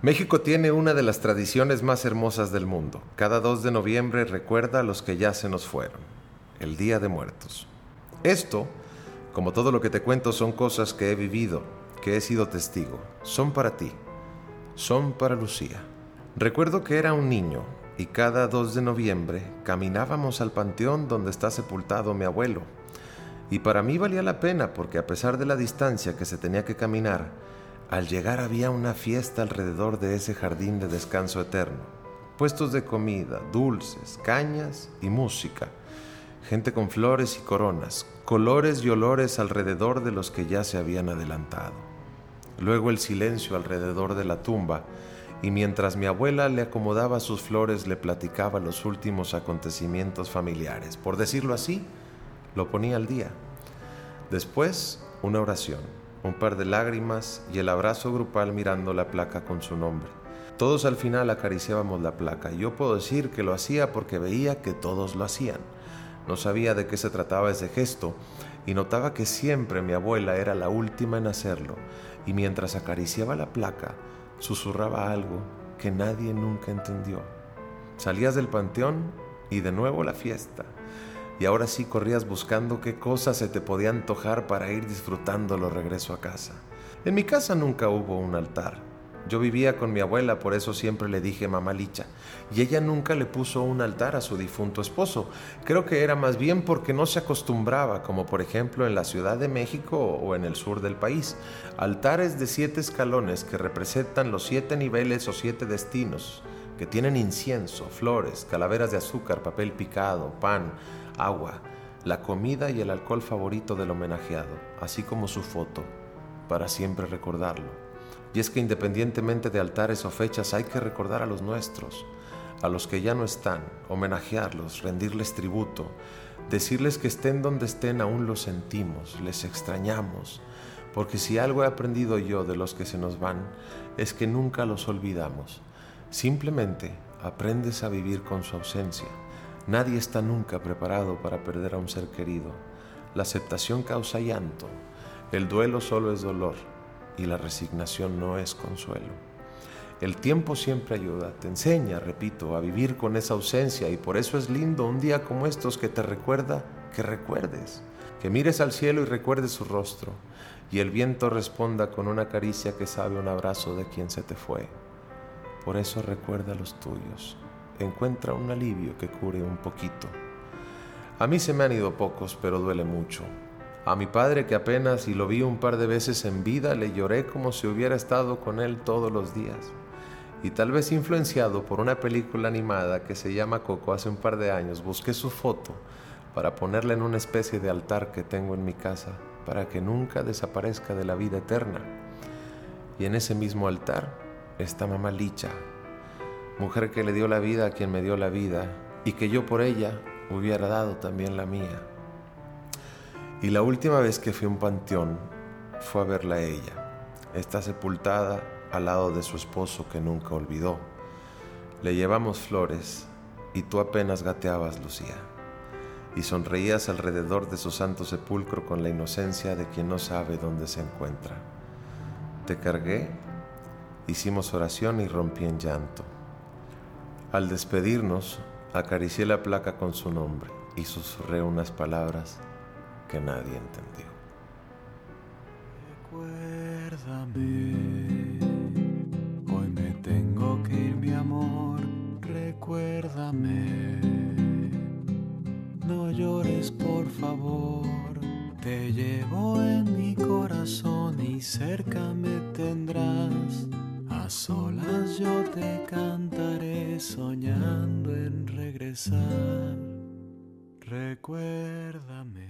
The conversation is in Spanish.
México tiene una de las tradiciones más hermosas del mundo. Cada 2 de noviembre recuerda a los que ya se nos fueron, el Día de Muertos. Esto, como todo lo que te cuento, son cosas que he vivido, que he sido testigo. Son para ti, son para Lucía. Recuerdo que era un niño y cada 2 de noviembre caminábamos al panteón donde está sepultado mi abuelo. Y para mí valía la pena porque a pesar de la distancia que se tenía que caminar, al llegar había una fiesta alrededor de ese jardín de descanso eterno. Puestos de comida, dulces, cañas y música. Gente con flores y coronas, colores y olores alrededor de los que ya se habían adelantado. Luego el silencio alrededor de la tumba y mientras mi abuela le acomodaba sus flores le platicaba los últimos acontecimientos familiares. Por decirlo así, lo ponía al día. Después, una oración un par de lágrimas y el abrazo grupal mirando la placa con su nombre. Todos al final acariciábamos la placa yo puedo decir que lo hacía porque veía que todos lo hacían. No sabía de qué se trataba ese gesto y notaba que siempre mi abuela era la última en hacerlo y mientras acariciaba la placa susurraba algo que nadie nunca entendió. Salías del panteón y de nuevo la fiesta y ahora sí corrías buscando qué cosas se te podía antojar para ir disfrutándolo regreso a casa. En mi casa nunca hubo un altar. Yo vivía con mi abuela, por eso siempre le dije mamá Licha, y ella nunca le puso un altar a su difunto esposo. Creo que era más bien porque no se acostumbraba, como por ejemplo en la Ciudad de México o en el sur del país. Altares de siete escalones que representan los siete niveles o siete destinos, que tienen incienso, flores, calaveras de azúcar, papel picado, pan, agua, la comida y el alcohol favorito del homenajeado, así como su foto, para siempre recordarlo. Y es que independientemente de altares o fechas hay que recordar a los nuestros, a los que ya no están, homenajearlos, rendirles tributo, decirles que estén donde estén aún los sentimos, les extrañamos, porque si algo he aprendido yo de los que se nos van, es que nunca los olvidamos. Simplemente aprendes a vivir con su ausencia Nadie está nunca preparado para perder a un ser querido. La aceptación causa llanto, el duelo solo es dolor y la resignación no es consuelo. El tiempo siempre ayuda, te enseña, repito, a vivir con esa ausencia y por eso es lindo un día como estos que te recuerda que recuerdes, que mires al cielo y recuerdes su rostro y el viento responda con una caricia que sabe un abrazo de quien se te fue. Por eso recuerda a los tuyos encuentra un alivio que cure un poquito. A mí se me han ido pocos, pero duele mucho. A mi padre que apenas y lo vi un par de veces en vida, le lloré como si hubiera estado con él todos los días. Y tal vez influenciado por una película animada que se llama Coco hace un par de años, busqué su foto para ponerla en una especie de altar que tengo en mi casa, para que nunca desaparezca de la vida eterna. Y en ese mismo altar está mamá Licha, mujer que le dio la vida a quien me dio la vida y que yo por ella hubiera dado también la mía. Y la última vez que fui a un panteón fue a verla a ella. Está sepultada al lado de su esposo que nunca olvidó. Le llevamos flores y tú apenas gateabas, Lucía, y sonreías alrededor de su santo sepulcro con la inocencia de quien no sabe dónde se encuentra. Te cargué, hicimos oración y rompí en llanto. Al despedirnos, acaricié la placa con su nombre y susurré unas palabras que nadie entendió. Recuérdame, hoy me tengo que ir mi amor, recuérdame. No llores por favor, te llevo en mi corazón y cerca me cantaré soñando en regresar. Recuérdame.